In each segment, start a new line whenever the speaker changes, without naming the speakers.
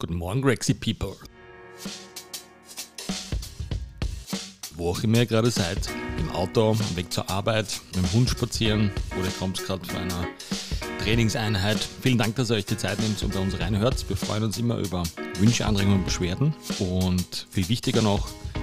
Guten Morgen, Grexy People. Wo auch immer ihr gerade seid, im Auto, Weg zur Arbeit, mit dem Hund spazieren oder ihr kommt gerade von einer Trainingseinheit. Vielen Dank, dass ihr euch die Zeit nehmt und bei uns reinhört. Wir freuen uns immer über Wünsche, Anregungen und Beschwerden. Und viel wichtiger noch,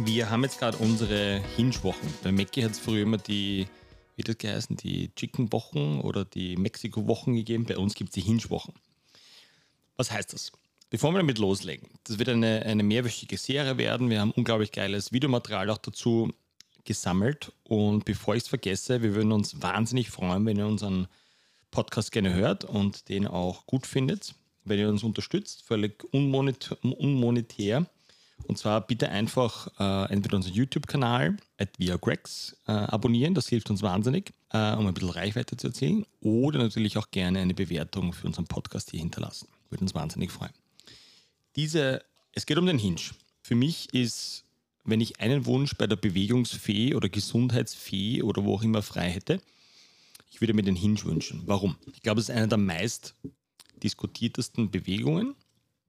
Wir haben jetzt gerade unsere Hinge-Wochen. Bei Mackie hat es früher immer die, wie das geheißen, die Chicken-Wochen oder die Mexiko-Wochen gegeben. Bei uns gibt es die Hinge-Wochen. Was heißt das? Bevor wir damit loslegen, das wird eine, eine mehrwöchige Serie werden. Wir haben unglaublich geiles Videomaterial auch dazu gesammelt. Und bevor ich es vergesse, wir würden uns wahnsinnig freuen, wenn ihr unseren Podcast gerne hört und den auch gut findet, wenn ihr uns unterstützt, völlig unmonetär und zwar bitte einfach äh, entweder unseren YouTube-Kanal at ViaGrex äh, abonnieren, das hilft uns wahnsinnig, äh, um ein bisschen Reichweite zu erzielen. Oder natürlich auch gerne eine Bewertung für unseren Podcast hier hinterlassen. Würde uns wahnsinnig freuen. Diese, es geht um den Hinge. Für mich ist, wenn ich einen Wunsch bei der Bewegungsfee oder Gesundheitsfee oder wo auch immer frei hätte, ich würde mir den Hinge wünschen. Warum? Ich glaube, es ist eine der meist diskutiertesten Bewegungen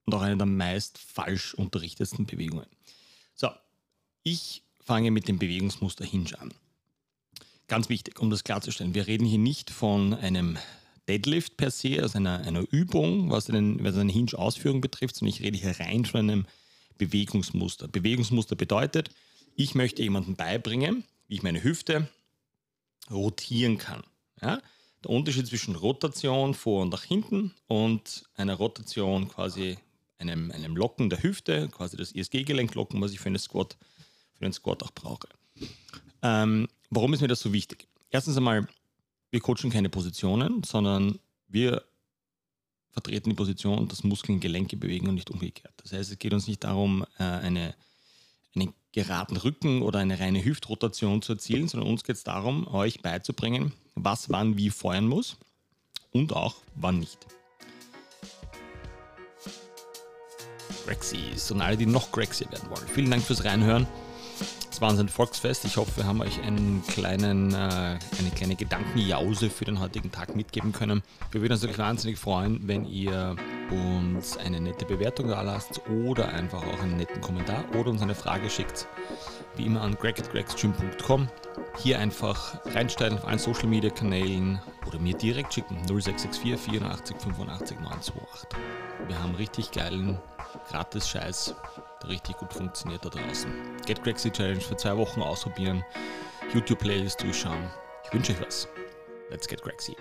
und auch eine der meist falsch unterrichtetsten Bewegungen. So, ich fange mit dem Bewegungsmuster Hinge an. Ganz wichtig, um das klarzustellen, wir reden hier nicht von einem Deadlift per se, also einer, einer Übung, was, den, was eine Hinge-Ausführung betrifft, sondern ich rede hier rein von einem Bewegungsmuster. Bewegungsmuster bedeutet, ich möchte jemandem beibringen, wie ich meine Hüfte rotieren kann. Ja? Der Unterschied zwischen Rotation vor und nach hinten und einer Rotation quasi einem, einem Locken der Hüfte, quasi das ISG-Gelenk locken, was ich für, eine Squat, für einen Squat auch brauche. Ähm, warum ist mir das so wichtig? Erstens einmal, wir coachen keine Positionen, sondern wir vertreten die Position, dass Muskeln Gelenke bewegen und nicht umgekehrt. Das heißt, es geht uns nicht darum, äh, eine, einen geraden Rücken oder eine reine Hüftrotation zu erzielen, sondern uns geht es darum, euch beizubringen, was wann wie feuern muss und auch wann nicht. Grexies und alle, die noch Grexier werden wollen. Vielen Dank fürs Reinhören. Es war ein Volksfest. Ich hoffe, wir haben euch einen kleinen, äh, eine kleine Gedankenjause für den heutigen Tag mitgeben können. Wir würden uns natürlich wahnsinnig freuen, wenn ihr uns eine nette Bewertung da lasst oder einfach auch einen netten Kommentar oder uns eine Frage schickt. Wie immer an greg.gregsgym.com. Hier einfach reinstellen auf allen Social Media Kanälen oder mir direkt schicken 0664 84 85 928. Wir haben richtig geilen Gratis-Scheiß, der richtig gut funktioniert da draußen. Get Crazy Challenge für zwei Wochen ausprobieren, YouTube-Playlist durchschauen. Ich wünsche euch was. Let's get crazy.